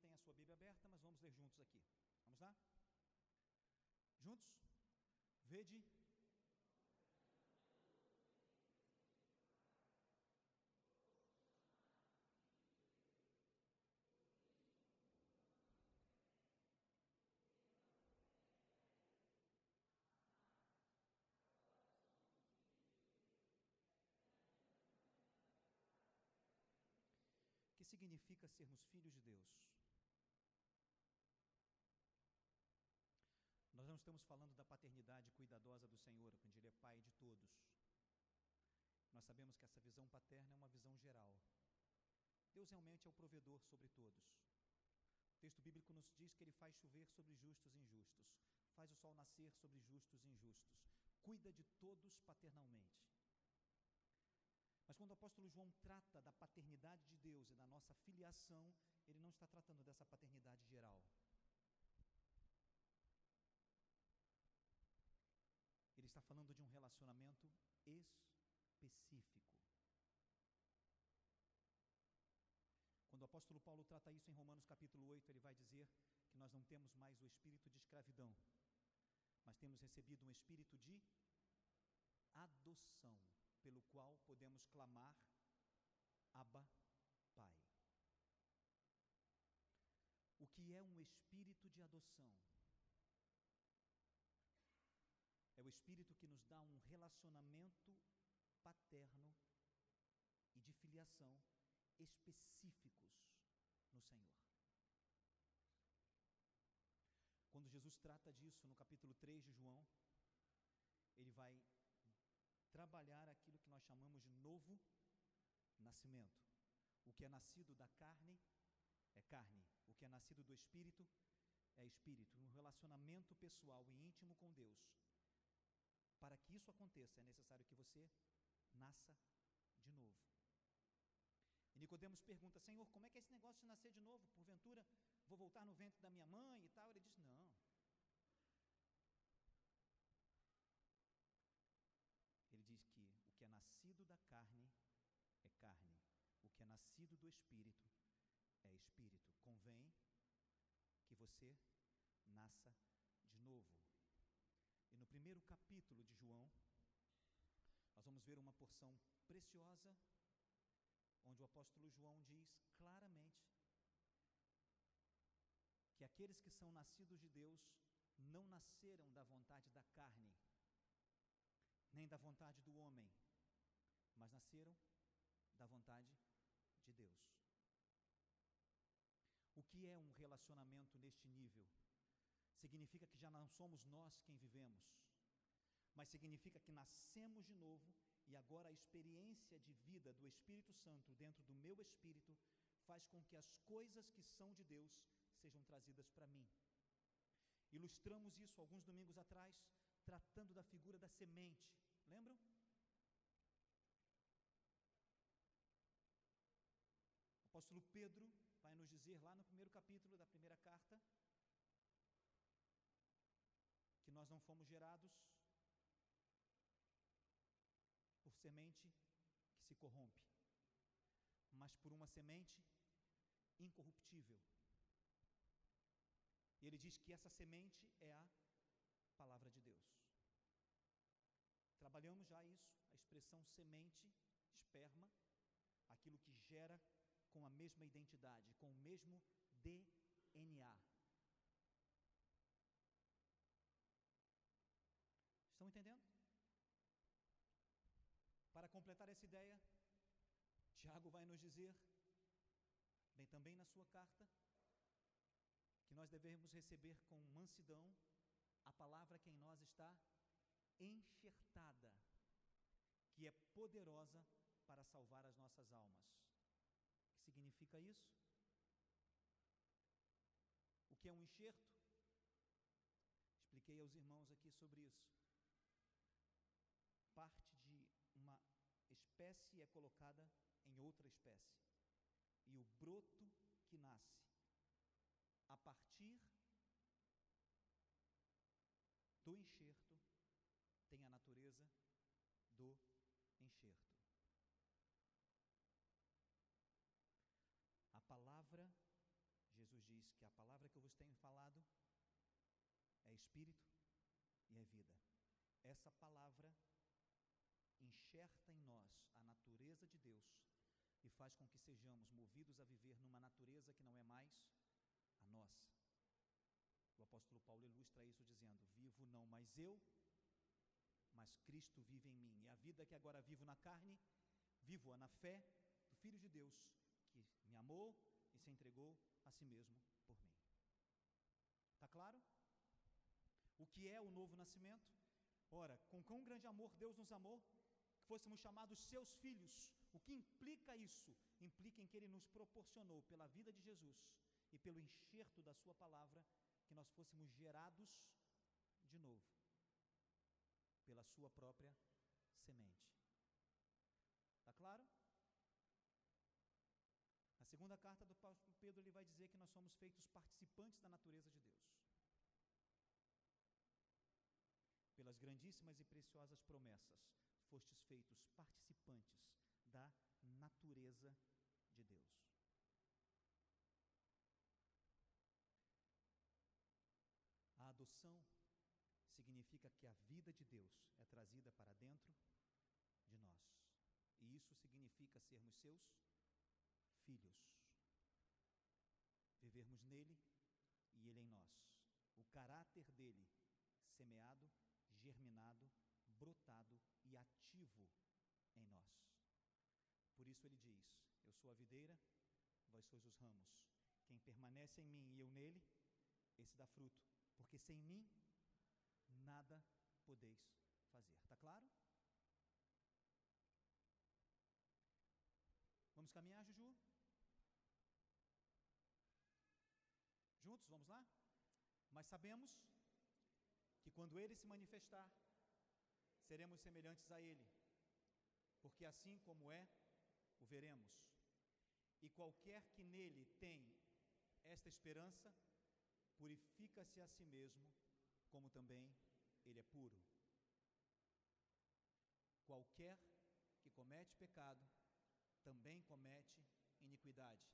mantém a sua Bíblia aberta, mas vamos ler juntos aqui. Vamos lá? Juntos? Vede. que significa sermos filhos de Deus? Nós estamos falando da paternidade cuidadosa do Senhor, quando Ele é Pai de todos. Nós sabemos que essa visão paterna é uma visão geral. Deus realmente é o provedor sobre todos. O texto bíblico nos diz que Ele faz chover sobre justos e injustos, faz o sol nascer sobre justos e injustos, cuida de todos paternalmente. Mas quando o apóstolo João trata da paternidade de Deus e da nossa filiação, ele não está tratando dessa paternidade geral. Ele está falando de um relacionamento específico. Quando o apóstolo Paulo trata isso em Romanos capítulo 8, ele vai dizer que nós não temos mais o espírito de escravidão, mas temos recebido um espírito de adoção pelo qual podemos clamar Abba, Pai. O que é um espírito de adoção? É o espírito que nos dá um relacionamento paterno e de filiação específicos no Senhor. Quando Jesus trata disso no capítulo 3 de João, ele vai trabalhar aquilo que nós chamamos de novo nascimento. O que é nascido da carne é carne, o que é nascido do espírito é espírito. Um relacionamento pessoal e íntimo com Deus. Para que isso aconteça, é necessário que você nasça de novo. E Nicodemos pergunta: Senhor, como é que é esse negócio de nascer de novo? Porventura, vou voltar no ventre da minha mãe e tal? Ele diz: Não. que é nascido da carne é carne, o que é nascido do espírito é espírito. Convém que você nasça de novo. Primeiro capítulo de João, nós vamos ver uma porção preciosa, onde o apóstolo João diz claramente que aqueles que são nascidos de Deus não nasceram da vontade da carne, nem da vontade do homem, mas nasceram da vontade de Deus. O que é um relacionamento neste nível? Significa que já não somos nós quem vivemos, mas significa que nascemos de novo e agora a experiência de vida do Espírito Santo dentro do meu espírito faz com que as coisas que são de Deus sejam trazidas para mim. Ilustramos isso alguns domingos atrás, tratando da figura da semente. Lembram? apóstolo Pedro vai nos dizer lá no primeiro capítulo da primeira carta nós não fomos gerados por semente que se corrompe, mas por uma semente incorruptível. E ele diz que essa semente é a palavra de Deus. Trabalhamos já isso, a expressão semente, esperma, aquilo que gera com a mesma identidade, com o mesmo DNA. Estão entendendo? Para completar essa ideia, Tiago vai nos dizer, bem também na sua carta, que nós devemos receber com mansidão a palavra que em nós está enxertada, que é poderosa para salvar as nossas almas que significa isso? O que é um enxerto? Expliquei aos irmãos aqui sobre isso. Parte espécie é colocada em outra espécie. E o broto que nasce a partir do enxerto tem a natureza do enxerto. palavra, Jesus diz que a palavra que eu vos tenho falado é espírito e é vida. Essa palavra enxerta em nós a natureza de Deus e faz com que sejamos movidos a viver numa natureza que não é mais a nossa. O apóstolo Paulo ilustra isso dizendo: Vivo não mais eu, mas Cristo vive em mim. E a vida que agora vivo na carne, vivo-a na fé do Filho de Deus, que me amou e se entregou a si mesmo por mim. Está claro? O que é o novo nascimento? Ora, com quão grande amor Deus nos amou, fôssemos chamados seus filhos. O que implica isso? Implica em que Ele nos proporcionou, pela vida de Jesus e pelo enxerto da Sua palavra, que nós fôssemos gerados de novo, pela Sua própria semente. Está claro? Na segunda carta do apóstolo Pedro, ele vai dizer que nós somos feitos participantes da natureza de Deus. Pelas grandíssimas e preciosas promessas, fostes feitos participantes da natureza de Deus. A adoção significa que a vida de Deus é trazida para dentro de nós. E isso significa sermos seus filhos. Vivermos nele e ele em nós. O caráter dele semeado, germinado, brotado e ativo em nós. Por isso ele diz: Eu sou a videira, vós sois os ramos. Quem permanece em mim e eu nele, esse dá fruto, porque sem mim nada podeis fazer. Está claro? Vamos caminhar, Juju? Juntos, vamos lá? Mas sabemos que quando ele se manifestar, seremos semelhantes a ele, porque assim como é, o veremos. E qualquer que nele tem esta esperança, purifica-se a si mesmo, como também ele é puro. Qualquer que comete pecado, também comete iniquidade,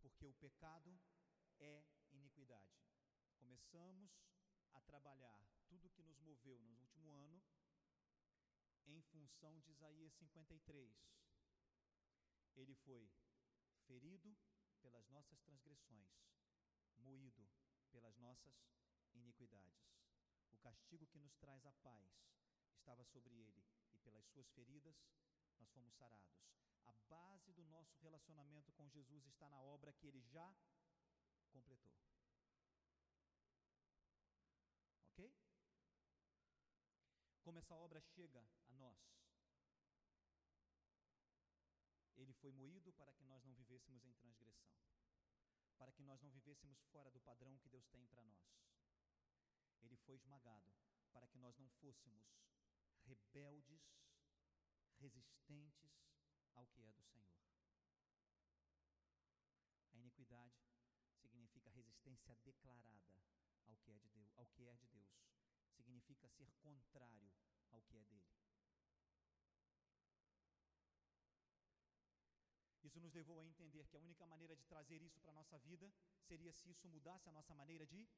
porque o pecado é iniquidade. Começamos a trabalhar tudo que nos moveu no último ano em função de Isaías 53. Ele foi ferido pelas nossas transgressões, moído pelas nossas iniquidades. O castigo que nos traz a paz estava sobre ele, e pelas suas feridas nós fomos sarados. A base do nosso relacionamento com Jesus está na obra que ele já completou. Ok? Como essa obra chega a nós? Ele foi moído para que nós não vivêssemos em transgressão, para que nós não vivêssemos fora do padrão que Deus tem para nós. Ele foi esmagado para que nós não fôssemos rebeldes, resistentes ao que é do Senhor. A iniquidade significa resistência declarada ao que é de Deus, ao que é de Deus. Significa ser contrário ao que é dele. Isso nos levou a entender que a única maneira de trazer isso para a nossa vida seria se isso mudasse a nossa maneira de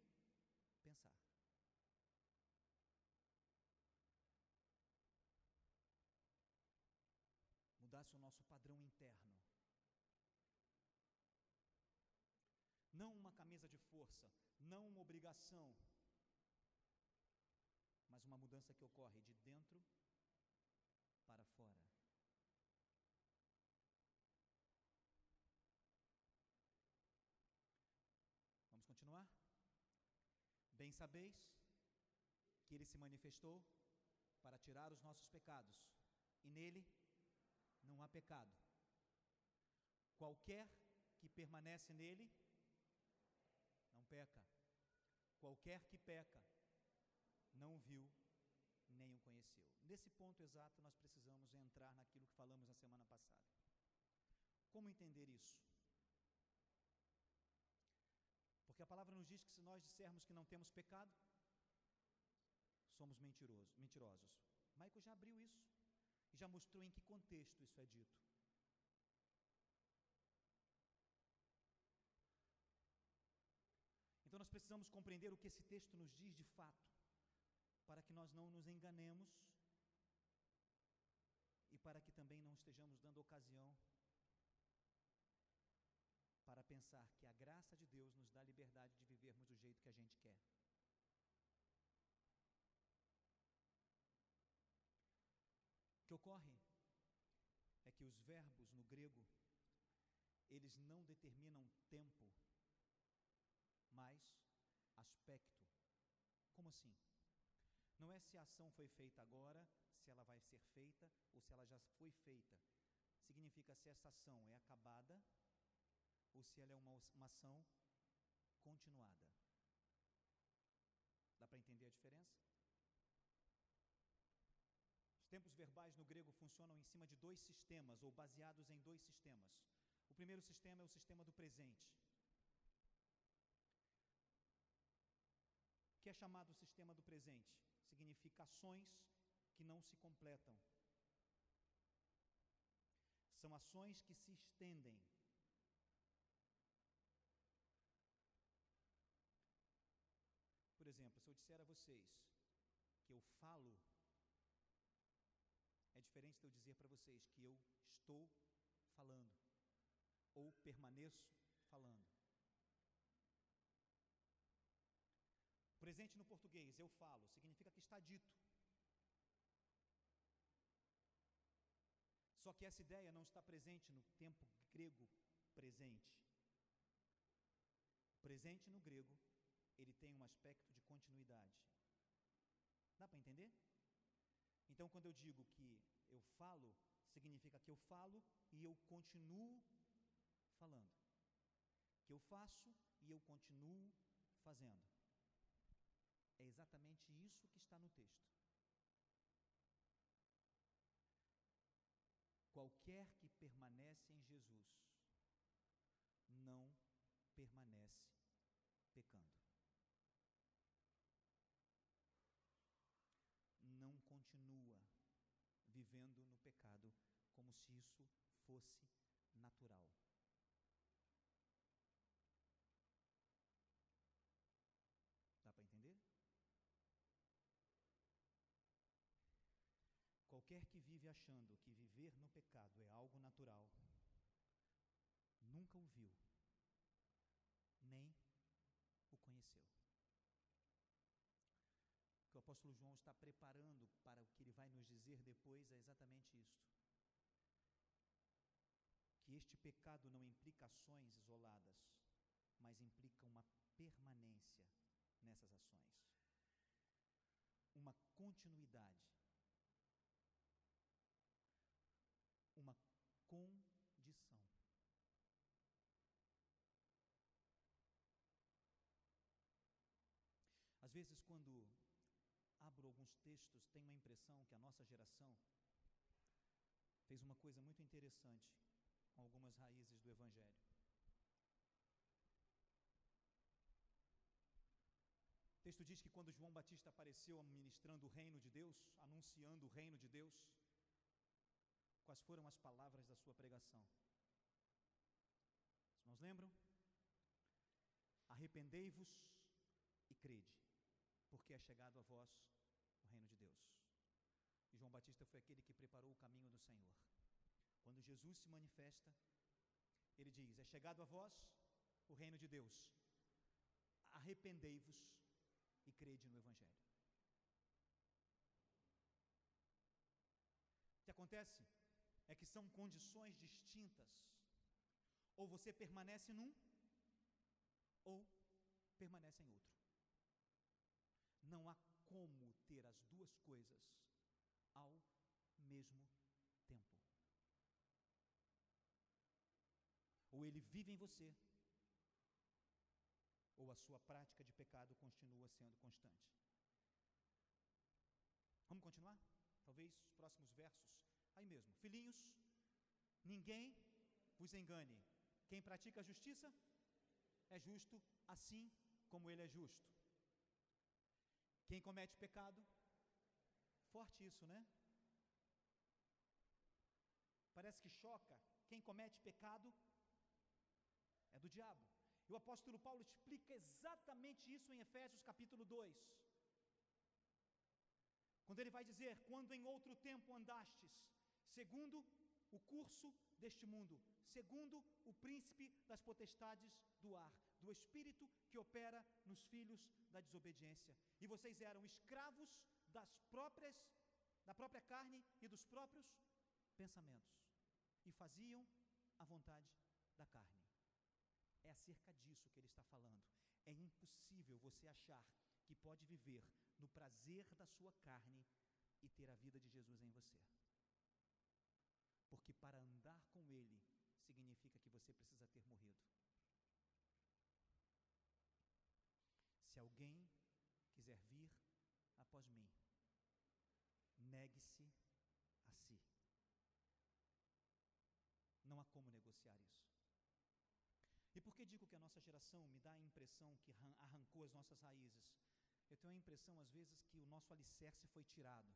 pensar. Mudasse o nosso padrão interno. Não uma camisa de força, não uma obrigação, mas uma mudança que ocorre de dentro para fora. Vamos continuar? Bem sabeis que ele se manifestou para tirar os nossos pecados, e nele não há pecado. Qualquer que permanece nele não peca. Qualquer que peca não viu nem o conheceu. Nesse ponto exato, nós precisamos entrar naquilo que falamos na semana passada. Como entender isso? Porque a palavra nos diz que se nós dissermos que não temos pecado, somos mentirosos, mentirosos. Maico já abriu isso e já mostrou em que contexto isso é dito. nós precisamos compreender o que esse texto nos diz de fato, para que nós não nos enganemos e para que também não estejamos dando ocasião para pensar que a graça de Deus nos dá liberdade de vivermos do jeito que a gente quer. O que ocorre é que os verbos no grego eles não determinam tempo, mas aspecto. Como assim? Não é se a ação foi feita agora, se ela vai ser feita ou se ela já foi feita. Significa se essa ação é acabada ou se ela é uma, uma ação continuada. Dá para entender a diferença? Os tempos verbais no grego funcionam em cima de dois sistemas, ou baseados em dois sistemas. O primeiro sistema é o sistema do presente, que é chamado sistema do presente. Significa ações que não se completam. São ações que se estendem. Por exemplo, se eu disser a vocês que eu falo, é diferente de eu dizer para vocês que eu estou falando ou permaneço falando. Presente no português, eu falo, significa que está dito. Só que essa ideia não está presente no tempo grego presente. Presente no grego, ele tem um aspecto de continuidade. Dá para entender? Então, quando eu digo que eu falo, significa que eu falo e eu continuo falando. Que eu faço e eu continuo fazendo. É exatamente isso que está no texto. Qualquer que permanece em Jesus não permanece pecando. Não continua vivendo no pecado como se isso fosse natural. Dá para entender? Qualquer que achando que viver no pecado é algo natural, nunca o viu, nem o conheceu. O que o apóstolo João está preparando para o que ele vai nos dizer depois é exatamente isto. Que este pecado não implica ações isoladas, mas implica uma permanência nessas ações, uma continuidade, uma condição. Às vezes, quando abro alguns textos, tenho a impressão que a nossa geração fez uma coisa muito interessante com algumas raízes do Evangelho. O texto diz que quando João Batista apareceu ministrando o reino de Deus, anunciando o reino de Deus, quais foram as palavras da sua pregação? Os irmãos lembram? Arrependei-vos e crede, porque é chegado a vós o reino de Deus. E João Batista foi aquele que preparou o caminho do Senhor. Quando Jesus se manifesta, ele diz: É chegado a vós o reino de Deus. Arrependei-vos e crede no Evangelho. O que acontece é que são condições distintas. Ou você permanece num, ou permanece em outro. Não há como ter as duas coisas ao mesmo tempo. Ou ele vive em você, ou a sua prática de pecado continua sendo constante. Vamos continuar? Talvez os próximos versos. Aí mesmo. Filhinhos, ninguém vos engane. Quem pratica a justiça é justo assim como ele é justo. Quem comete pecado, forte isso, né? Parece que choca. Quem comete pecado é do diabo. E o apóstolo Paulo explica exatamente isso em Efésios capítulo 2. Quando ele vai dizer: Quando em outro tempo andastes, segundo o curso deste mundo, segundo o príncipe das potestades do ar, do espírito que opera nos filhos da desobediência. E vocês eram escravos das próprias da própria carne e dos próprios pensamentos e faziam a vontade da carne. É acerca disso que ele está falando. É impossível você achar que pode viver no prazer da sua carne e ter a vida de Jesus em você. Porque para andar com Ele significa que você precisa ter morrido. Se alguém quiser vir após mim, negue-se a si. Não há como negociar isso. E por que digo que a nossa geração me dá a impressão que arrancou as nossas raízes? Eu tenho a impressão, às vezes, que o nosso alicerce foi tirado.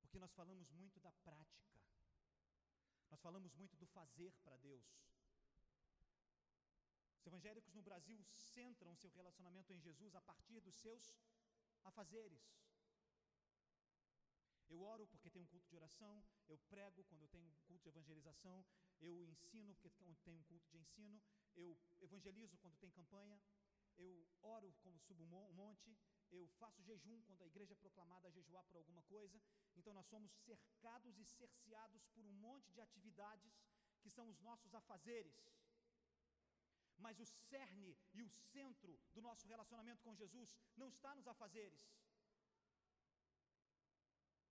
Porque nós falamos muito da prática. Nós falamos muito do fazer para Deus. Os evangélicos no Brasil centram seu relacionamento em Jesus a partir dos seus afazeres. Eu oro porque tenho um culto de oração, eu prego quando eu tenho um culto de evangelização, eu ensino porque tenho um culto de ensino, eu evangelizo quando tem campanha, eu oro quando subo um monte, eu faço jejum quando a igreja é proclamada a jejuar por alguma coisa. Então nós somos cercados e cerceados por um monte de atividades que são os nossos afazeres. Mas o cerne e o centro do nosso relacionamento com Jesus não está nos afazeres.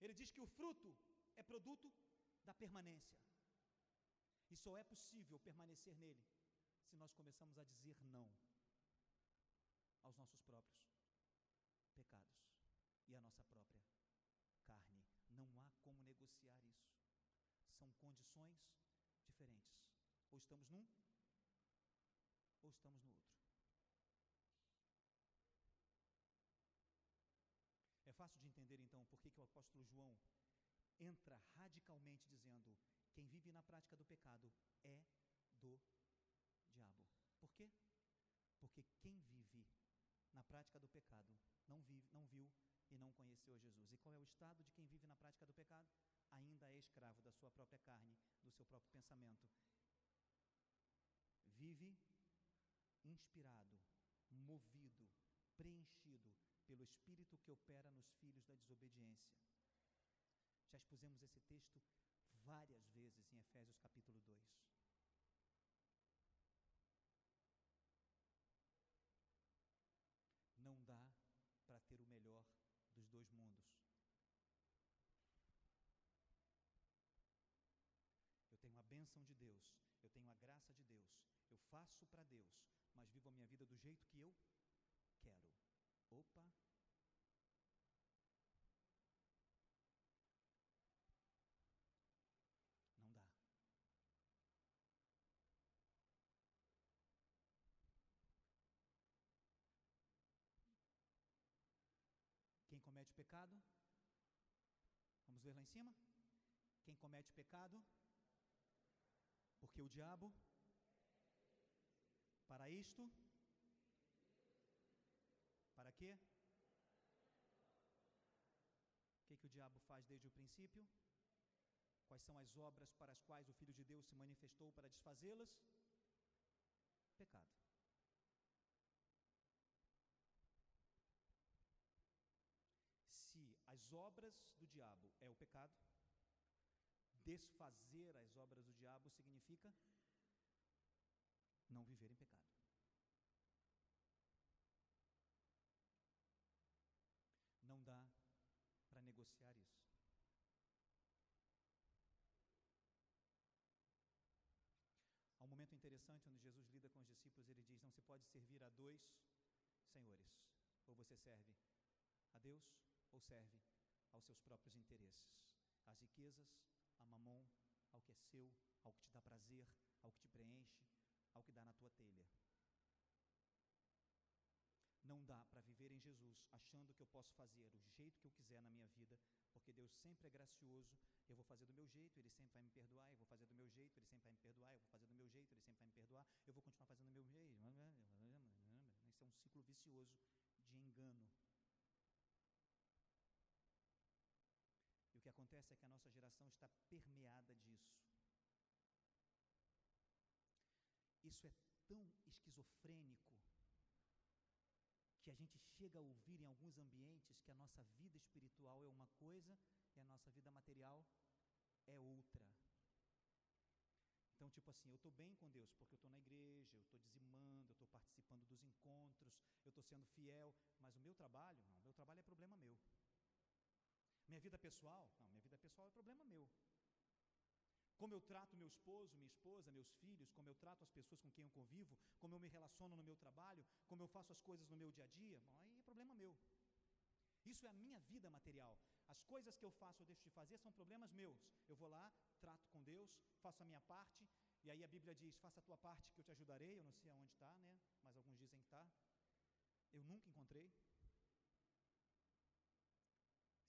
Ele diz que o fruto é produto da permanência. E só é possível permanecer nele se nós começamos a dizer não aos nossos próprios pecados e à nossa própria carne. Não há como negociar isso. São condições diferentes. Ou estamos num, ou estamos no outro. Fácil de entender então por que, o apóstolo João entra radicalmente dizendo: quem vive na prática do pecado é do diabo. Por quê? Porque quem vive na prática do pecado não, vive, não viu e não conheceu Jesus. E qual é o estado de quem vive na prática do pecado? Ainda é escravo da sua própria carne, do seu próprio pensamento. Vive inspirado, movido, preenchido pelo Espírito que opera nos filhos da desobediência. Já expusemos esse texto várias vezes em Efésios capítulo 2. Não dá para ter o melhor dos dois mundos. Eu tenho a bênção de Deus, eu tenho a graça de Deus, eu faço para Deus, mas vivo a minha vida do jeito que eu quero. Opa! Não dá. Quem comete pecado? Vamos ver lá em cima? Quem comete pecado? Porque o diabo, para isto, para quê? O que, que o diabo faz desde o princípio? Quais são as obras para as quais o Filho de Deus se manifestou para desfazê-las? Pecado. Se as obras do diabo é o pecado, desfazer as obras do diabo significa não viver em pecado. Não dá para negociar isso. Há um momento interessante onde Jesus lida com os discípulos, ele diz: Não se pode servir a dois senhores. Ou você serve a Deus, ou serve aos seus próprios interesses, às riquezas, a mamon, ao que é seu, ao que te dá prazer, ao que te preenche, ao que dá na tua telha. Não dá para viver em Jesus achando que eu posso fazer o jeito que eu quiser na minha vida, porque Deus sempre é gracioso, eu vou fazer do meu jeito, Ele sempre vai me perdoar, eu vou fazer do meu jeito, Ele sempre vai me perdoar, eu vou fazer do meu jeito, Ele sempre vai me perdoar, eu vou continuar fazendo do meu jeito. Isso é um ciclo vicioso de engano. E o que acontece é que a nossa geração está permeada disso. Isso é tão esquizofrênico que a gente chega a ouvir em alguns ambientes que a nossa vida espiritual é uma coisa e a nossa vida material é outra. Então, tipo assim, eu estou bem com Deus porque eu estou na igreja, eu estou dizimando, eu estou participando dos encontros, eu estou sendo fiel, mas o meu trabalho, não, o meu trabalho é problema meu. Minha vida pessoal, não, minha vida pessoal é problema meu. Como eu trato meu esposo, minha esposa, meus filhos, como eu trato as pessoas com quem eu convivo, como eu me relaciono no meu trabalho, como eu faço as coisas no meu dia a dia, bom, aí é problema meu. Isso é a minha vida material. As coisas que eu faço ou deixo de fazer são problemas meus. Eu vou lá, trato com Deus, faço a minha parte, e aí a Bíblia diz: faça a tua parte que eu te ajudarei. Eu não sei aonde está, né? Mas alguns dizem que está. Eu nunca encontrei.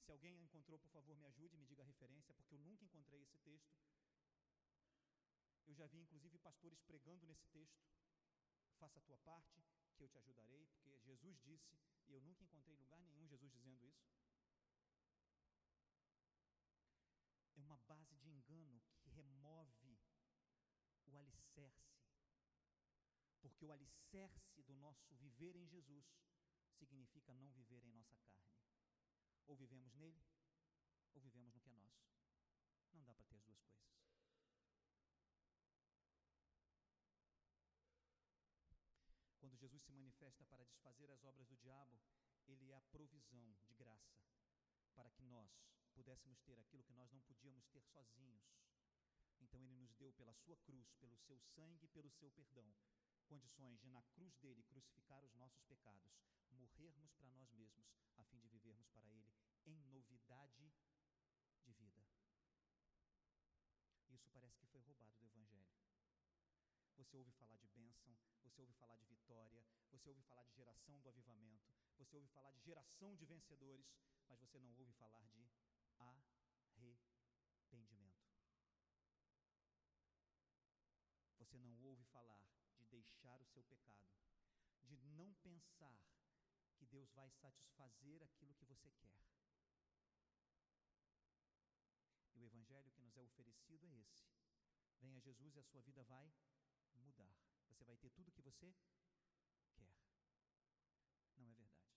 Se alguém encontrou, por favor, me ajude, me diga a referência, porque eu nunca encontrei esse texto. Eu já vi inclusive pastores pregando nesse texto. Faça a tua parte, que eu te ajudarei, porque Jesus disse, e eu nunca encontrei lugar nenhum Jesus dizendo isso. É uma base de engano que remove o alicerce. Porque o alicerce do nosso viver em Jesus significa não viver em nossa carne. Ou vivemos nele, ou vivemos no que é nosso. Não dá para ter as duas coisas. Quando Jesus se manifesta para desfazer as obras do diabo, ele é a provisão de graça para que nós pudéssemos ter aquilo que nós não podíamos ter sozinhos. Então ele nos deu pela sua cruz, pelo seu sangue e pelo seu perdão, condições de na cruz dele crucificar os nossos pecados, morrermos para nós mesmos, a fim de vivermos para ele em novidade de vida. Isso parece que foi roubado do evangelho. Você ouve falar de bênção, você ouve falar de vitória, você ouve falar de geração do avivamento, você ouve falar de geração de vencedores, mas você não ouve falar de arrependimento. Você não ouve falar de deixar o seu pecado, de não pensar que Deus vai satisfazer aquilo que você quer. E o evangelho que nos é oferecido é esse. Venha Jesus e a sua vida vai mudar. Você vai ter tudo o que você quer. Não é verdade.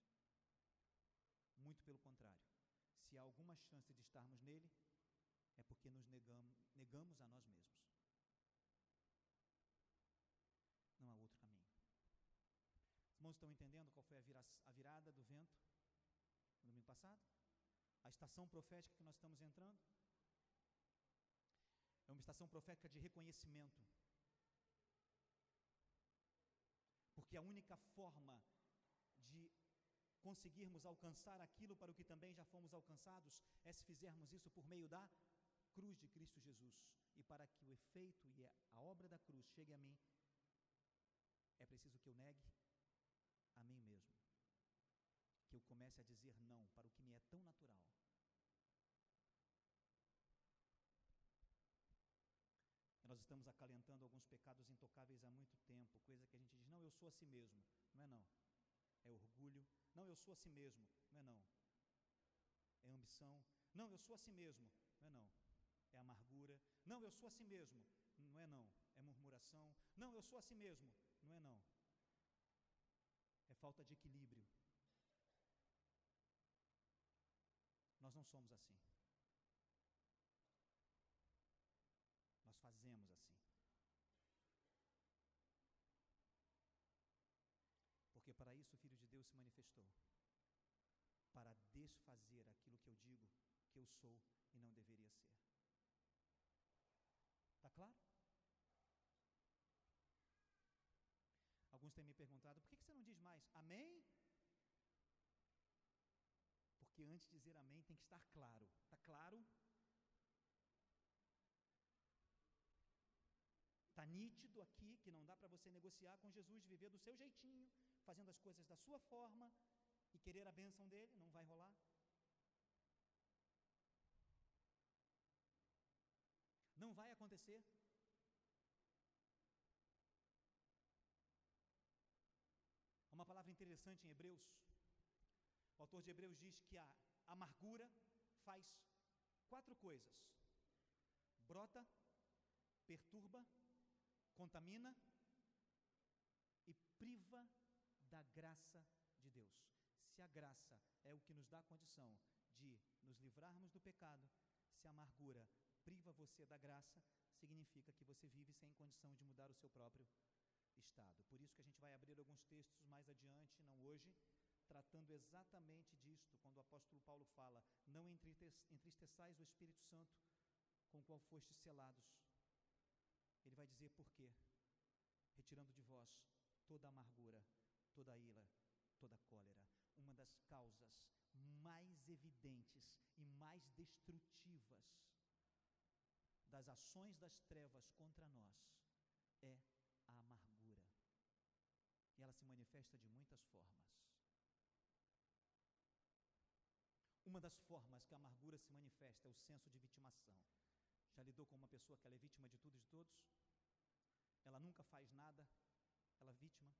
Muito pelo contrário. Se há alguma chance de estarmos nele, é porque nos negamos, negamos a nós mesmos. Não há outro caminho. Os irmãos estão entendendo qual foi a, vira, a virada do vento no domingo passado? A estação profética que nós estamos entrando? É uma estação profética de reconhecimento. Porque a única forma de conseguirmos alcançar aquilo para o que também já fomos alcançados é se fizermos isso por meio da cruz de Cristo Jesus. E para que o efeito e a obra da cruz chegue a mim, é preciso que eu negue. Que eu comece a dizer não para o que me é tão natural. Nós estamos acalentando alguns pecados intocáveis há muito tempo, coisa que a gente diz, não, eu sou a si mesmo. Não é não. É orgulho. Não, eu sou a si mesmo. Não é não. É ambição. Não, eu sou a si mesmo. Não é não. É amargura. Não, eu sou a si mesmo. Não é não. É murmuração. Não, eu sou a si mesmo. Não é não. É falta de equilíbrio. Nós não somos assim. fazemos assim. Porque para isso o Filho de Deus se manifestou para desfazer aquilo que eu digo que eu sou e não deveria ser. Está claro? Alguns têm me perguntado, por que você não diz mais amém? Antes de dizer amém tem que estar claro. Está claro? Está nítido aqui que não dá para você negociar com Jesus, viver do seu jeitinho, fazendo as coisas da sua forma e querer a bênção dele, não vai rolar. Não vai acontecer. Uma palavra interessante em Hebreus. O autor de Hebreus diz que a amargura faz quatro coisas: brota, perturba, contamina e priva da graça de Deus. Se a graça é o que nos dá a condição de nos livrarmos do pecado, se a amargura priva você da graça, significa que você vive sem condição de mudar o seu próprio estado. Por isso que a gente vai abrir alguns textos mais adiante, não hoje, tratando exatamente disto, quando o apóstolo Paulo fala: Não entristeçais o Espírito Santo com o qual fostes selados. Ele vai dizer por quê? Retirando de vós toda amargura, toda ira, toda cólera. Uma das causas mais evidentes e mais destrutivas das ações das trevas contra nós é a amargura. E ela se manifesta de muitas formas. Uma das formas que a amargura se manifesta é o senso de vitimação. Já lidou com uma pessoa que ela é vítima de tudo e de todos? Ela nunca faz nada, ela é vítima.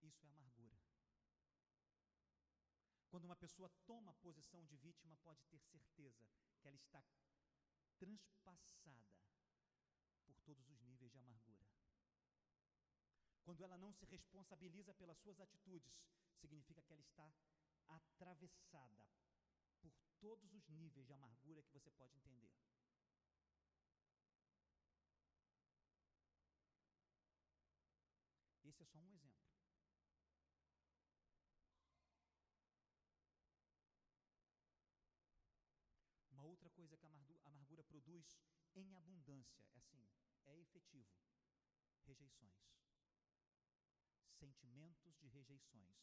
Isso é amargura. Quando uma pessoa toma a posição de vítima, pode ter certeza que ela está transpassada por todos os níveis de amargura. Quando ela não se responsabiliza pelas suas atitudes, significa que ela está atravessada por todos os níveis de amargura que você pode entender. Esse é só um exemplo. Uma outra coisa que a amargura produz em abundância, é assim, é efetivo: rejeições. Sentimentos de rejeições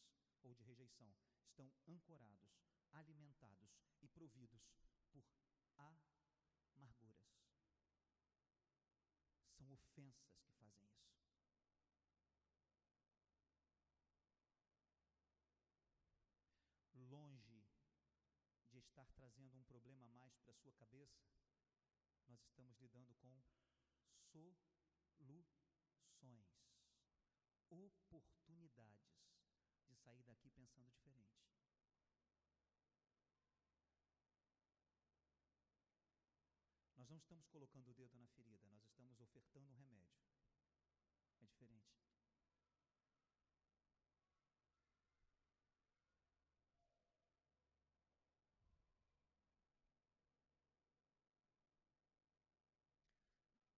ou de rejeição estão ancorados, alimentados e providos por amarguras. São ofensas que fazem isso. Longe de estar trazendo um problema a mais para a sua cabeça, nós estamos lidando com soluções, oportunidades de sair daqui pensando diferente. Nós não estamos colocando o dedo na ferida, nós estamos ofertando um remédio. É diferente.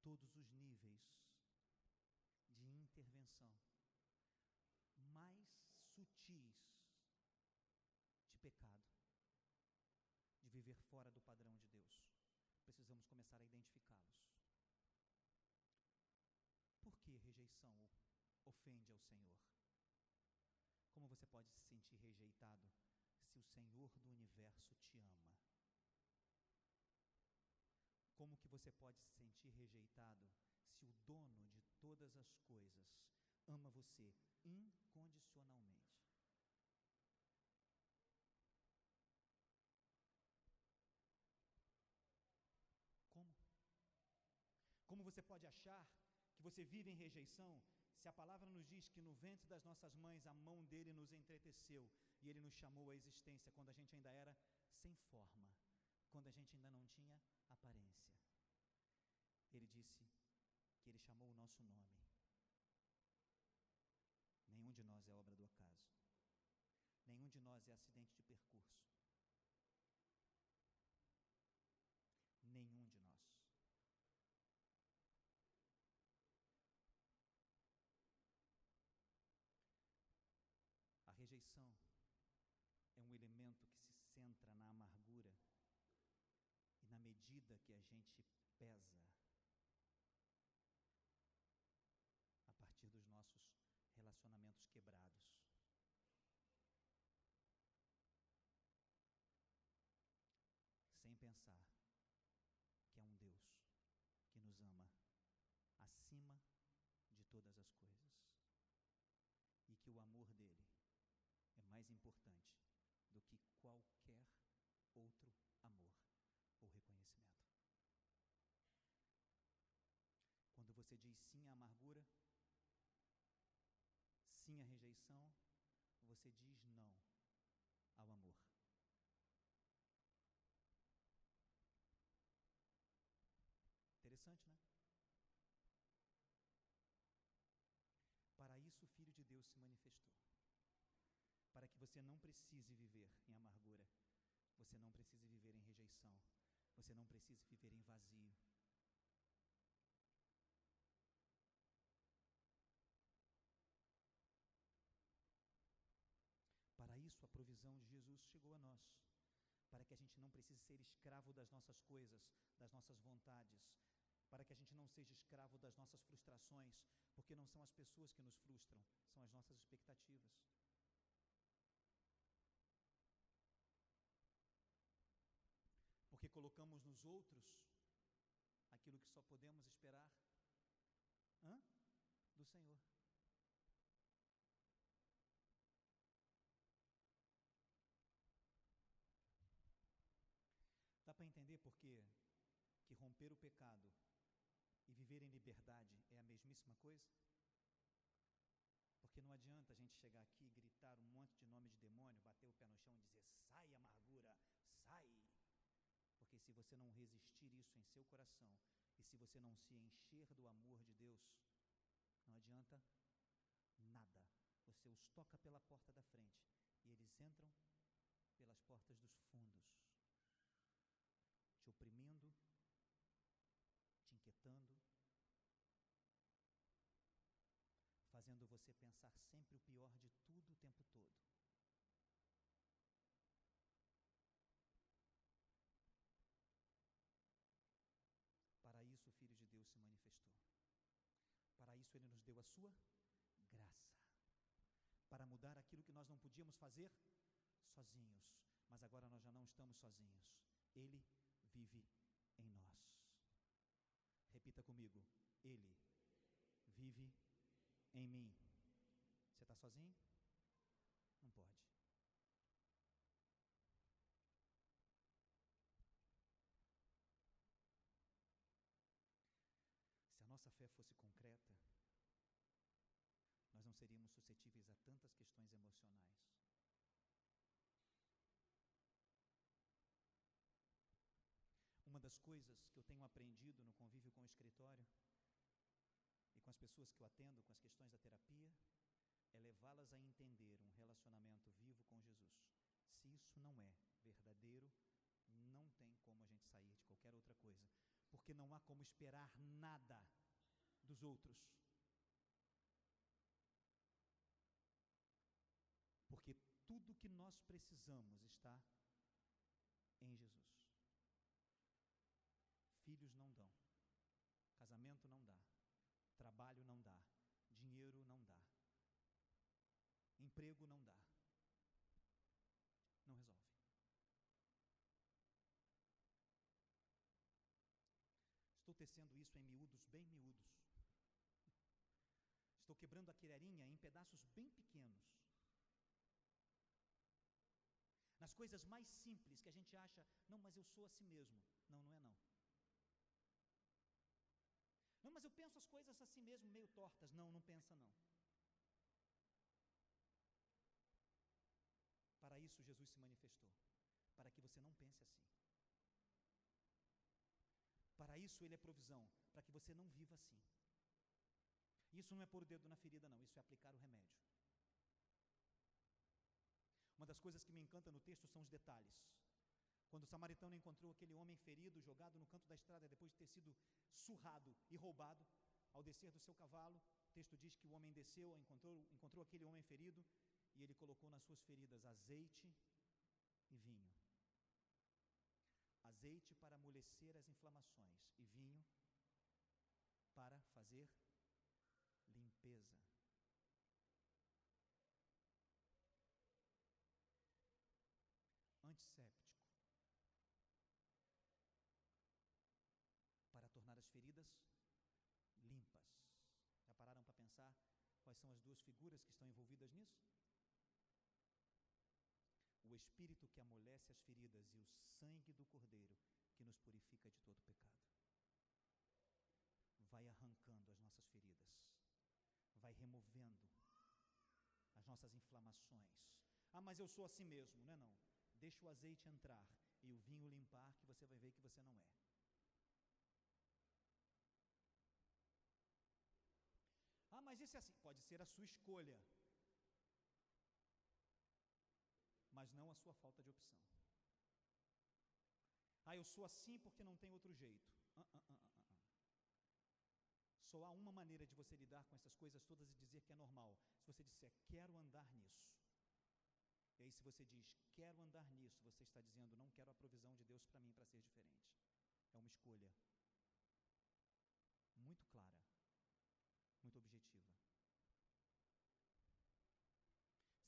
Todos os níveis de intervenção mais sutis de pecado, de viver fora do padrão de Deus. Precisamos começar a identificá-los. Por que rejeição ofende ao Senhor? Como você pode se sentir rejeitado se o Senhor do universo te ama? Como que você pode se sentir rejeitado se o dono de todas as coisas ama você incondicionalmente? Como? Como você pode achar que você vive em rejeição se a palavra nos diz que no ventre das nossas mães a mão dele nos entreteceu e ele nos chamou à existência quando a gente ainda era sem forma, quando a gente ainda não tinha aparência. Ele disse que ele chamou o nosso nome. Nenhum de nós é obra do acaso. Nenhum de nós é acidente de percurso. Nenhum de nós. A rejeição é um elemento que se centra na amargura e na medida que a gente pesa a partir dos nossos relacionamentos quebrados. Sem pensar que é um Deus que nos ama acima de todas as coisas e que o amor dele mais importante do que qualquer outro amor ou reconhecimento. Quando você diz sim amargura, sim à rejeição, você diz não ao amor. Interessante, né? Para isso o Filho de Deus se manifestou. Para que você não precise viver em amargura, você não precise viver em rejeição, você não precise viver em vazio. Provisão de Jesus chegou a nós, para que a gente não precise ser escravo das nossas coisas, das nossas vontades, para que a gente não seja escravo das nossas frustrações, porque não são as pessoas que nos frustram, são as nossas expectativas. Porque colocamos nos outros aquilo que só podemos esperar Hã? do Senhor. Dá para entender por que que romper o pecado e viver em liberdade é a mesmíssima coisa? Porque não adianta a gente chegar aqui e gritar um monte de nome de demônio, bater o pé no chão e dizer: sai amargura, sai. Porque se você não resistir isso em seu coração e se você não se encher do amor de Deus, não adianta nada. Você os toca pela porta da frente e eles entram pelas portas dos fundos, te oprimindo, te inquietando, fazendo você pensar sempre o pior de tudo o tempo todo. Para isso o Filho de Deus se manifestou. Para a sua graça. Para mudar aquilo que nós não podíamos fazer sozinhos. Mas agora nós já não estamos sozinhos. Ele vive em nós. Repita comigo. Ele vive em mim. Você está sozinho? Não pode. Se a nossa fé fosse concreta, nós não seríamos suscetíveis a tantas questões emocionais. Uma das coisas que eu tenho aprendido no convívio com o escritório e com as pessoas que eu atendo com as questões da terapia é levá-las a entender um relacionamento vivo com Jesus. Se isso não é verdadeiro, não tem como a gente sair de qualquer outra coisa, porque não há como esperar nada dos outros. Porque tudo que nós precisamos está em Jesus. Filhos não dão, casamento não dá, trabalho não dá, dinheiro não dá, emprego não dá, não resolve. Estou tecendo isso em miúdos bem miúdos. Estou quebrando a quilherinha em pedaços bem pequenos. Nas coisas mais simples que a gente acha, não, mas eu sou assim mesmo. Não, não é não. Não, mas eu penso as coisas assim mesmo, meio tortas. Não, não pensa não. Para isso Jesus se manifestou, para que você não pense assim. Para isso ele é provisão, para que você não viva assim. Isso não é pôr o dedo na ferida, não, isso é aplicar o remédio. Uma das coisas que me encanta no texto são os detalhes. Quando o samaritano encontrou aquele homem ferido, jogado no canto da estrada, depois de ter sido surrado e roubado, ao descer do seu cavalo, o texto diz que o homem desceu, encontrou, encontrou aquele homem ferido e ele colocou nas suas feridas azeite e vinho. Azeite para amolecer as inflamações e vinho para fazer limpeza. Antisséptico. Para tornar as feridas limpas. Já pararam para pensar são as duas figuras que estão envolvidas nisso? Espírito que amolece as feridas e o sangue do Cordeiro que nos purifica de todo pecado. Vai arrancando as nossas feridas, vai removendo as nossas inflamações. Ah, mas eu sou assim mesmo, não é não? Deixa o azeite entrar e o vinho limpar, que você vai ver que você não é. É assim. Pode ser a sua escolha, mas não a sua falta de opção. Ah, eu sou assim porque não tem outro jeito. Uh, uh, Só há uma maneira de você lidar com essas coisas todas e dizer que é normal. Se você disser, quero andar nisso. E aí, se você diz, quero andar nisso, você está dizendo, não quero a provisão de Deus para mim para ser diferente. É uma escolha muito clara, muito objetiva.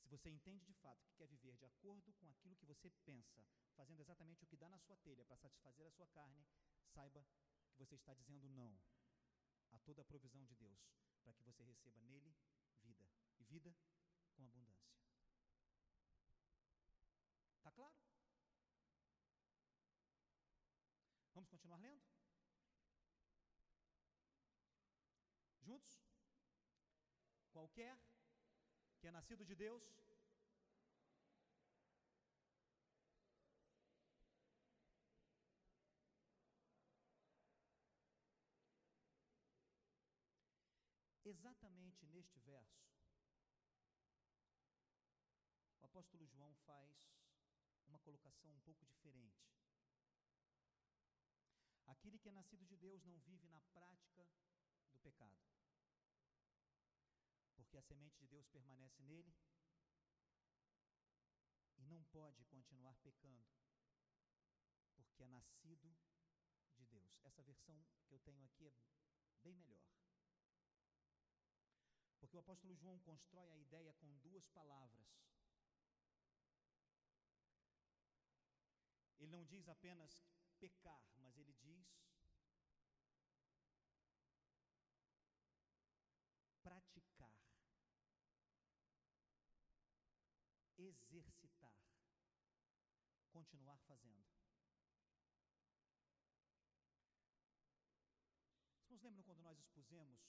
Se você entende de fato que quer viver de acordo com aquilo que você pensa, fazendo exatamente o que dá na sua telha para satisfazer a sua carne, saiba que você está dizendo não a toda a provisão de Deus, para que você receba nele vida, e vida com abundância. Está claro? Vamos continuar lendo? Juntos? Qualquer que é nascido de Deus. Exatamente neste verso, o apóstolo João faz uma colocação um pouco diferente. Aquele que é nascido de Deus não vive na prática do pecado, porque a semente de Deus permanece nele e não pode continuar pecando, porque é nascido de Deus. Essa versão que eu tenho aqui é bem melhor. Porque o apóstolo João constrói a ideia com duas palavras Ele não diz apenas pecar, mas ele diz fazendo. Vocês lembram quando nós expusemos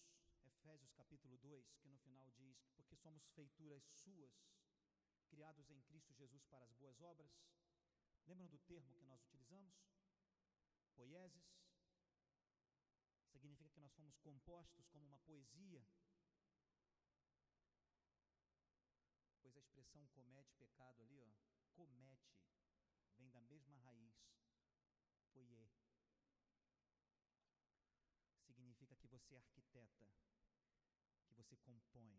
Efésios capítulo 2, que no final diz: Porque somos feituras suas, criados em Cristo Jesus para as boas obras? Lembram do termo que nós utilizamos? Poieses. Significa que nós fomos compostos como uma poesia. Pois a expressão comete pecado ali, ó, comete, vem da mesma raiz, poiê. Significa que você arquiteta, que você compõe,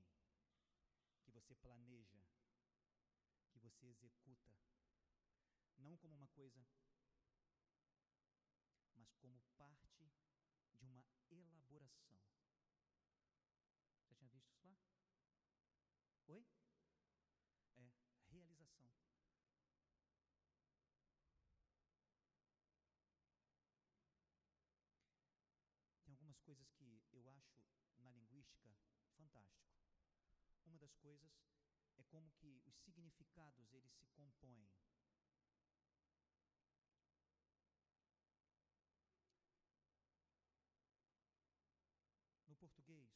que você planeja, que você executa não como uma coisa, mas como parte de uma elaboração. Já tinha visto isso lá? Oi? É realização. Tem algumas coisas que eu acho na linguística fantástico. Uma das coisas é como que os significados eles se compõem português,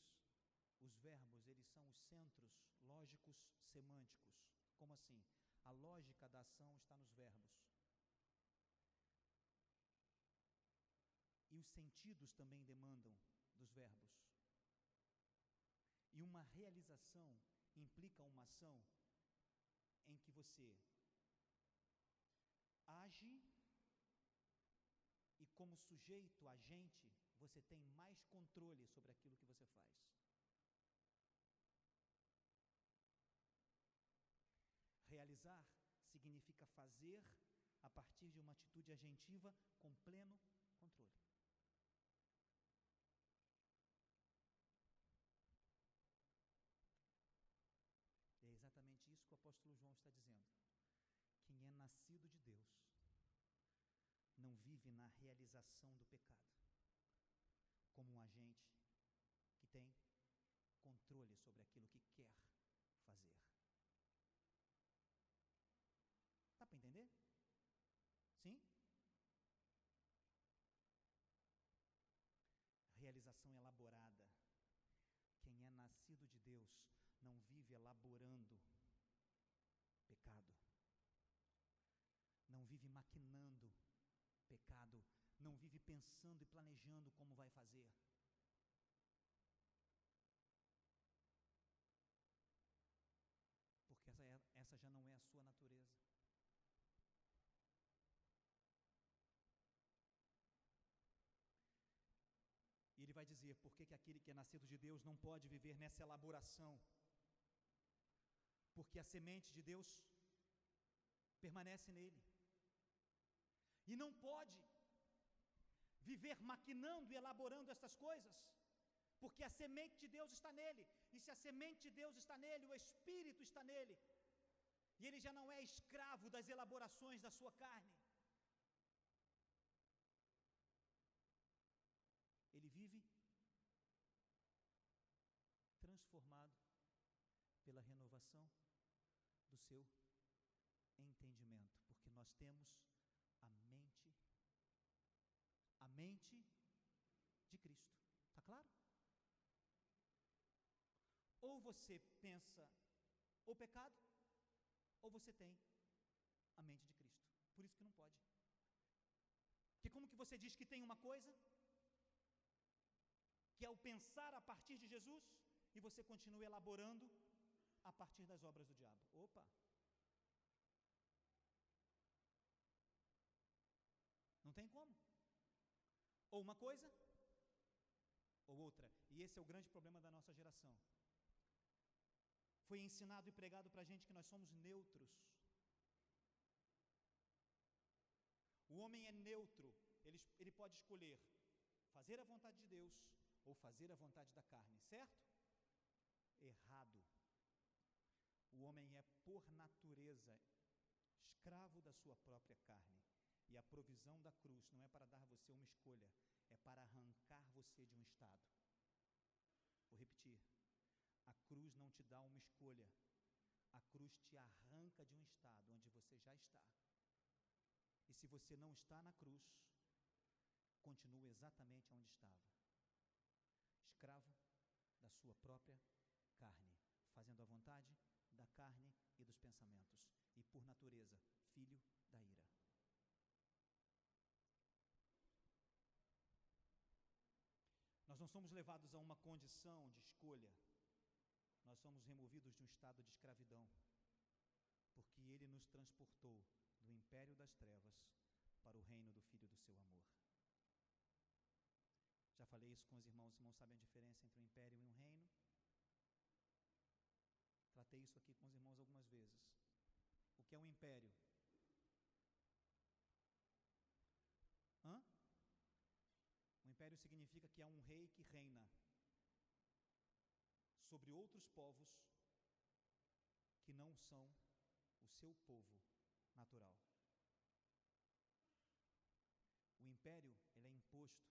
os verbos, eles são os centros lógicos semânticos. Como assim? A lógica da ação está nos verbos. E os sentidos também demandam dos verbos. E uma realização implica uma ação em que você age e, como sujeito, agente, você tem mais controle sobre aquilo que você faz. Realizar significa fazer a partir de uma atitude agentiva com pleno nascido de Deus não vive na realização do pecado, como um agente que tem controle sobre aquilo que quer fazer. Dá para entender? Sim? Realização elaborada. Quem é nascido de Deus não vive elaborando maquinando pecado, não vive pensando e planejando como vai fazer. Porque essa, é, essa já não é a sua natureza. E ele vai dizer por que, que aquele que é nascido de Deus não pode viver nessa elaboração. Porque a semente de Deus permanece nele. E não pode viver maquinando e elaborando essas coisas, porque a semente de Deus está nele. E se a semente de Deus está nele, o Espírito está nele. E ele já não é escravo das elaborações da sua carne. Ele vive transformado pela renovação do seu entendimento, porque nós temos a mente a mente de Cristo. Está claro? Ou você pensa o pecado, ou você tem a mente de Cristo. Por isso que não pode. Porque como que você diz que tem uma coisa, que é o pensar a partir de Jesus, e você continua elaborando a partir das obras do diabo? Opa! Não tem como. Ou uma coisa, ou outra. E esse é o grande problema da nossa geração. Foi ensinado e pregado para a gente que nós somos neutros. O homem é neutro, ele, ele pode escolher fazer a vontade de Deus ou fazer a vontade da carne, certo? Errado. O homem é, por natureza, escravo da sua própria carne. E a provisão da cruz não é para dar você uma escolha, é para arrancar você de um estado. Vou repetir. A cruz não te dá uma escolha. A cruz te arranca de um estado onde você já está. E se você não está na cruz, continua exatamente onde estava. Escravo da sua própria carne, fazendo a vontade da carne e dos pensamentos, e por natureza, filho da ira. Nós não somos levados a uma condição de escolha, nós somos removidos de um estado de escravidão, porque Ele nos transportou do império das trevas para o reino do Filho do seu amor. Já falei isso com os irmãos, os irmãos sabem a diferença entre um império e um reino. Tratei isso aqui com os irmãos algumas vezes. O que é um império? Hã? Império significa que há um rei que reina sobre outros povos que não são o seu povo natural. O império, ele é imposto.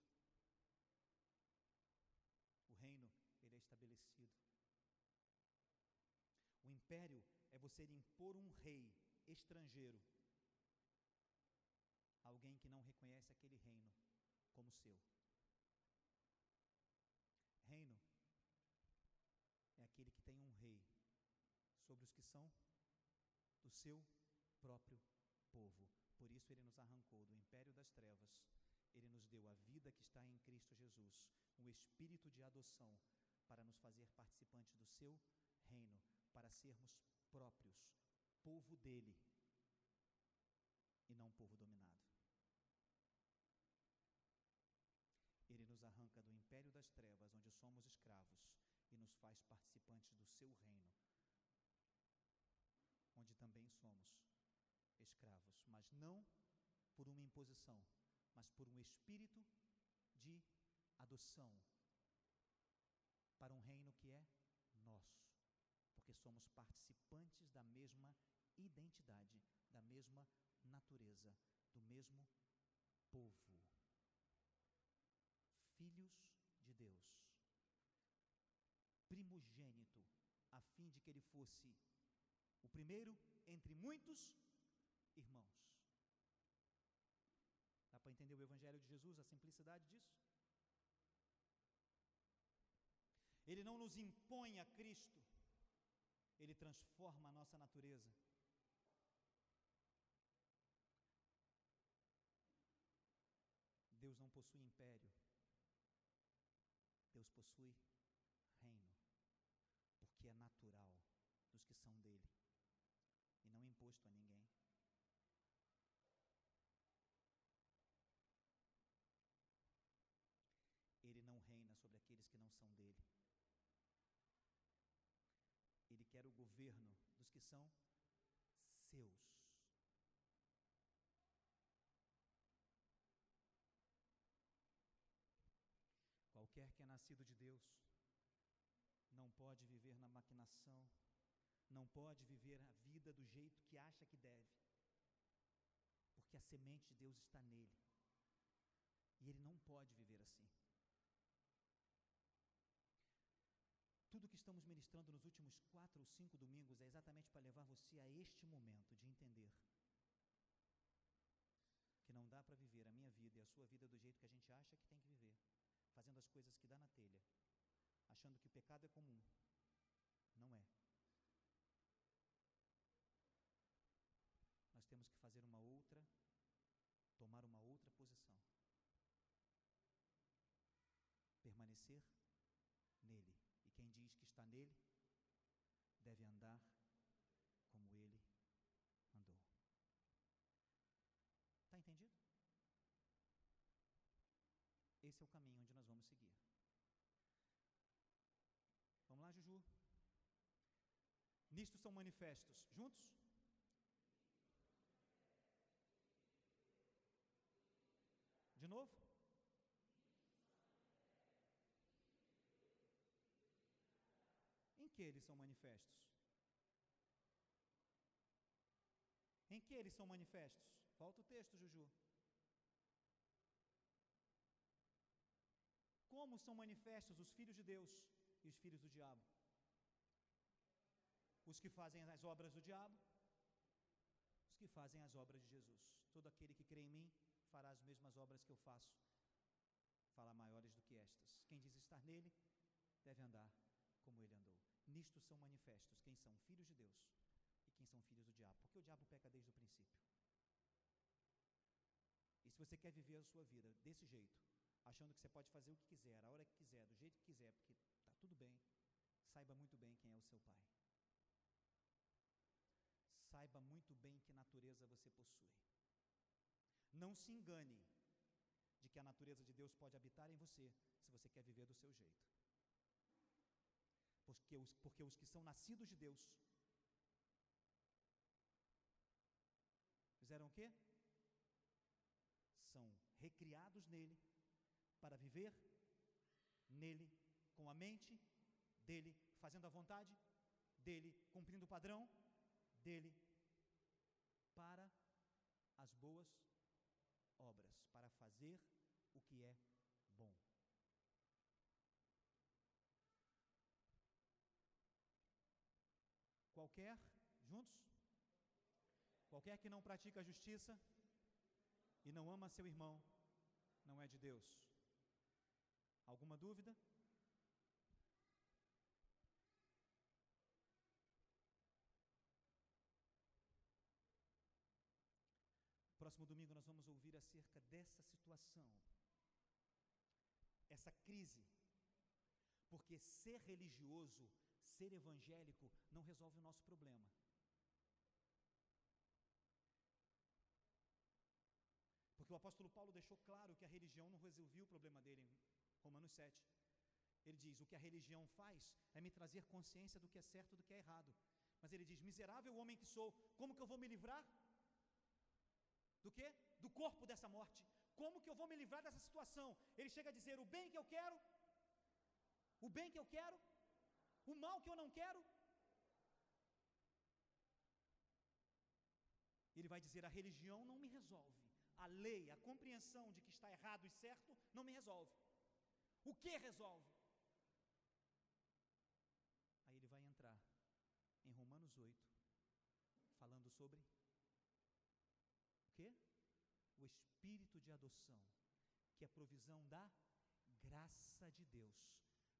O reino, ele é estabelecido. O império é você impor um rei estrangeiro, alguém que não reconhece aquele reino como seu. Reino é aquele que tem um rei do seu próprio povo. Por isso ele nos arrancou do império das trevas. Ele nos deu a vida que está em Cristo Jesus, um espírito de adoção para nos fazer participantes do seu reino, para sermos próprios, povo dele e não povo dominado. Ele nos arranca do império das trevas, onde somos escravos, e nos faz participantes do seu reino, somos escravos, mas não por uma imposição, mas por um espírito de adoção para um reino que é nosso, porque somos participantes da mesma identidade, da mesma natureza, do mesmo povo. Filhos de Deus, primogênito, a fim de que ele fosse o primeiro entre muitos irmãos. Dá para entender o Evangelho de Jesus, a simplicidade disso? Ele não nos impõe a Cristo, ele transforma a nossa natureza. Deus não possui império, Deus possui reino, porque é natural dos que são dele imposto a ninguém. Ele não reina sobre aqueles que não são dele. Ele quer o governo dos que são seus. Qualquer que é nascido de Deus não pode viver na maquinação, não pode viver a vida do jeito que acha que deve, porque a semente de Deus está nele. E ele não pode viver assim. Tudo que estamos ministrando nos últimos quatro ou cinco domingos é exatamente para levar você a este momento de entender que não dá para viver a minha vida e a sua vida do jeito que a gente acha que tem que viver fazendo as coisas que dá na telha, achando que o pecado é comum. Não é. Nós temos que fazer uma outra, tomar uma outra posição. Permanecer nele. E quem diz que está nele, deve andar como ele andou. Está entendido? Esse é o caminho onde nós vamos seguir. Vamos lá, Juju. Nisto são manifestos. Juntos? De novo? Que eles são manifestos? Em que eles são manifestos? Volta o texto, Juju. Como são manifestos os filhos de Deus e os filhos do diabo? Os que fazem as obras do diabo, os que fazem as obras de Jesus. Todo aquele que crê em mim fará as mesmas obras que eu faço, fala maiores do que estas. Quem diz estar nele, deve andar como ele andou. Nisto são manifestos quem são filhos de Deus e quem são filhos do diabo, porque o diabo peca desde o princípio. E se você quer viver a sua vida desse jeito, achando que você pode fazer o que quiser, a hora que quiser, do jeito que quiser, porque está tudo bem, saiba muito bem quem é o seu pai. Saiba muito bem que natureza você possui. Não se engane de que a natureza de Deus pode habitar em você se você quer viver do seu jeito. Porque os, porque os que são nascidos de Deus fizeram o quê? São recriados nele para viver nele, com a mente dele, fazendo a vontade dele, cumprindo o padrão dele, para as boas obras, para fazer o que é Qualquer, juntos? Qualquer que não pratica a justiça e não ama seu irmão, não é de Deus. Alguma dúvida? Próximo domingo nós vamos ouvir acerca dessa situação, essa crise, porque ser religioso, ser evangélico, não resolve o nosso problema. Porque o apóstolo Paulo deixou claro que a religião não resolvia o problema dele Romanos 7. Ele diz: O que a religião faz é me trazer consciência do que é certo e do que é errado. Mas ele diz: Miserável homem que sou, como que eu vou me livrar? Do que? Do corpo dessa morte. Como que eu vou me livrar dessa situação? Ele chega a dizer: O bem que eu quero, o bem que eu quero, o mal que eu não quero. Ele vai dizer: A religião não me resolve. A lei, a compreensão de que está errado e certo, não me resolve. O que resolve? Aí ele vai entrar em Romanos 8, falando sobre o que? O espírito de adoção, que é a provisão da graça de Deus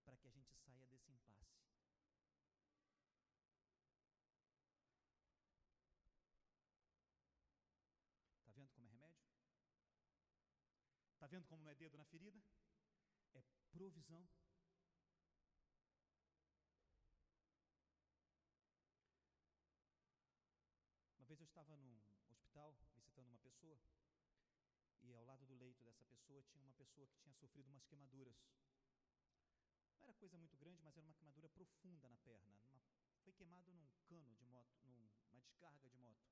para que a gente saia desse impasse. Está vendo como é remédio? Está vendo como não é dedo na ferida? É provisão. Uma vez eu estava num hospital visitando uma pessoa e ao lado do leito dessa pessoa tinha uma pessoa que tinha sofrido umas queimaduras. Não era coisa muito grande, mas era uma queimadura profunda na perna. Uma, foi queimado num cano de moto, numa descarga de moto.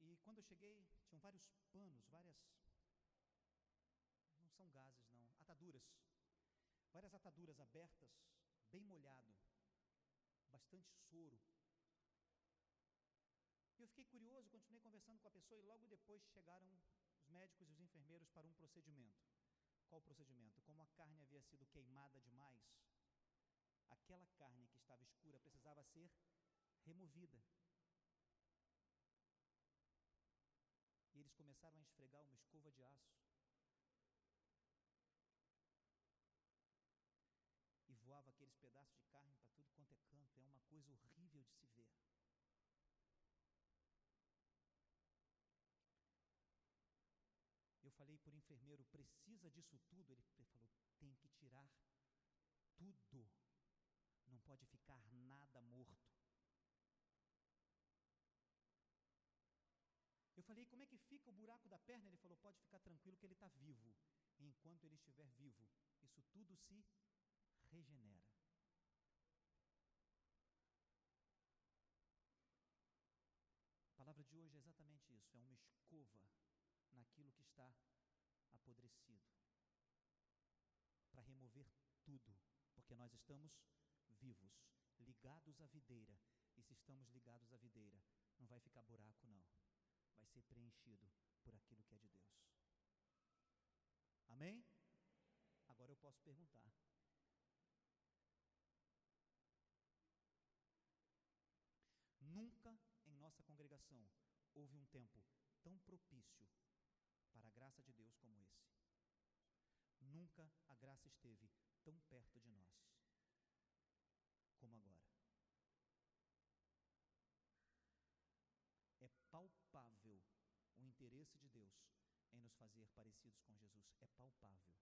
E quando eu cheguei, tinham vários panos, várias. Não são gases, não, ataduras. Várias ataduras abertas, bem molhado, bastante soro. Eu fiquei curioso, continuei conversando com a pessoa e logo depois chegaram os médicos e os enfermeiros para um procedimento. Qual o procedimento? Como a carne havia sido queimada demais, aquela carne que estava escura precisava ser removida. Começaram a esfregar uma escova de aço. E voava aqueles pedaços de carne para tudo quanto é canto. É uma coisa horrível de se ver. Eu falei por enfermeiro, precisa disso tudo? Ele falou, tem que tirar tudo. Não pode ficar nada morto. Eu falei, como é que fica o buraco da perna? Ele falou, pode ficar tranquilo que ele está vivo. E enquanto ele estiver vivo, isso tudo se regenera. A palavra de hoje é exatamente isso: é uma escova naquilo que está apodrecido para remover tudo, porque nós estamos vivos, ligados à videira. E se estamos ligados à videira, não vai ficar buraco, não vai ser preenchido por aquilo que é de Deus. Amém? Agora eu posso perguntar. Nunca em nossa congregação houve um tempo tão propício para a graça de Deus como esse. Nunca a graça esteve tão perto de nós como agora. É palpável o de Deus em nos fazer parecidos com Jesus. É palpável.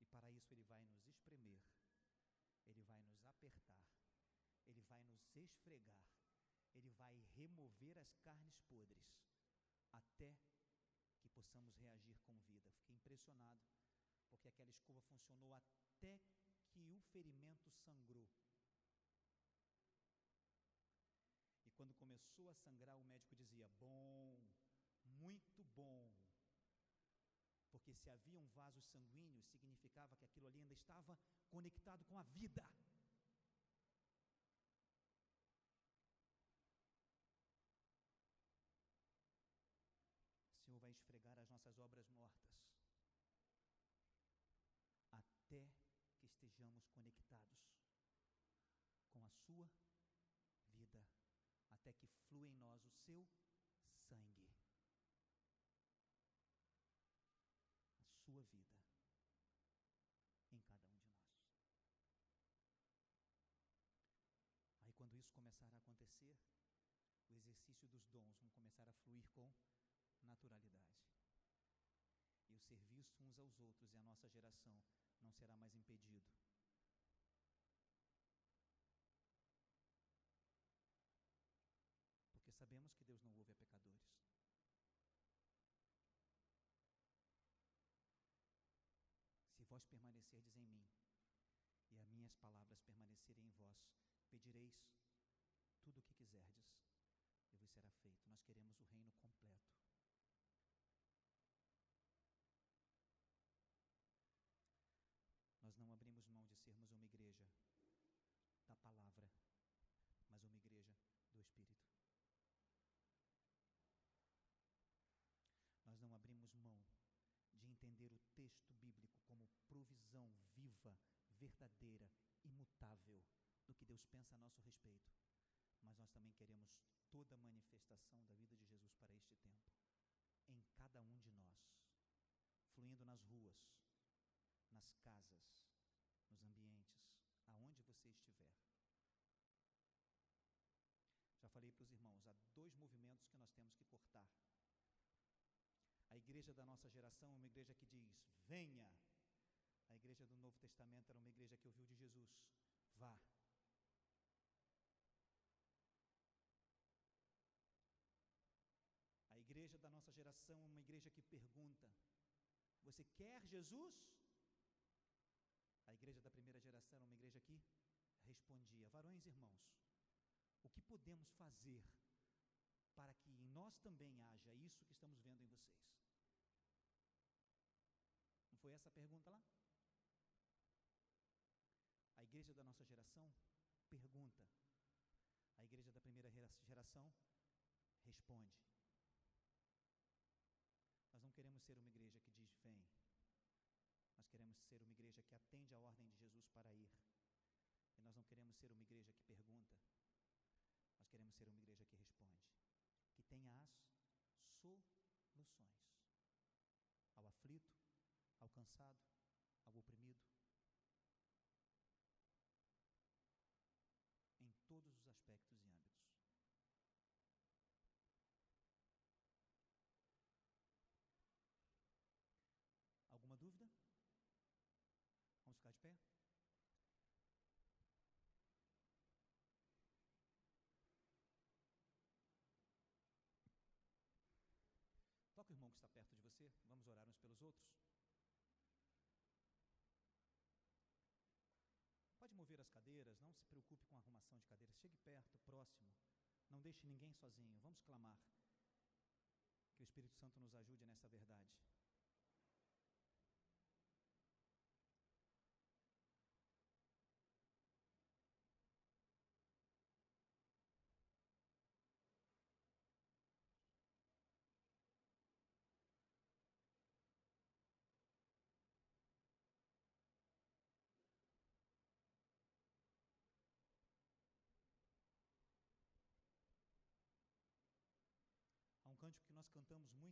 E para isso Ele vai nos espremer, Ele vai nos apertar, Ele vai nos esfregar, Ele vai remover as carnes podres, até que possamos reagir com vida. Fiquei impressionado, porque aquela escova funcionou até que o ferimento sangrou. Começou a sangrar, o médico dizia: Bom, muito bom. Porque se haviam vasos sanguíneos, significava que aquilo ali ainda estava conectado com a vida. O Senhor vai esfregar as nossas obras mortas, até que estejamos conectados com a Sua vida até que flua em nós o seu sangue, a sua vida em cada um de nós. Aí, quando isso começar a acontecer, o exercício dos dons vão começar a fluir com naturalidade. E o serviço uns aos outros e a nossa geração não será mais impedido porque sabemos que Deus não ouve a pecadores. Se vós permanecerdes em mim e as minhas palavras permanecerem em vós, pedireis tudo o que quiserdes e vos será feito. Nós queremos o reino completo. Nós não abrimos mão de sermos uma igreja da palavra, mas uma igreja do Espírito. nós não abrimos mão de entender o texto bíblico como provisão viva, verdadeira, imutável do que Deus pensa a nosso respeito. Mas nós também queremos toda a manifestação da vida de Jesus para este tempo, em cada um de nós, fluindo nas ruas, nas casas, nos ambientes, aonde você estiver. Já falei para os irmãos, há dois movimentos que nós temos que cortar. Igreja da nossa geração é uma igreja que diz: venha. A igreja do Novo Testamento era uma igreja que ouviu de Jesus: vá. A igreja da nossa geração é uma igreja que pergunta: Você quer Jesus? A igreja da primeira geração era uma igreja que respondia: Varões e irmãos, o que podemos fazer para que em nós também haja isso que estamos vendo em vocês? Foi essa a pergunta lá? A igreja da nossa geração pergunta. A igreja da primeira geração responde. Nós não queremos ser uma igreja que diz vem. Nós queremos ser uma igreja que atende a ordem de Jesus para ir. E nós não queremos ser uma igreja que pergunta. Nós queremos ser uma igreja que responde. Que tenha as soluções ao aflito, ao cansado, ao oprimido. Em todos os aspectos e âmbitos. Alguma dúvida? Vamos ficar de pé? Toca o irmão que está perto de você, vamos orar uns pelos outros. Pode mover as não se preocupe com a arrumação de cadeiras. Chegue perto, próximo. Não deixe ninguém sozinho. Vamos clamar. Que o Espírito Santo nos ajude nessa verdade. Cântico que nós cantamos muitas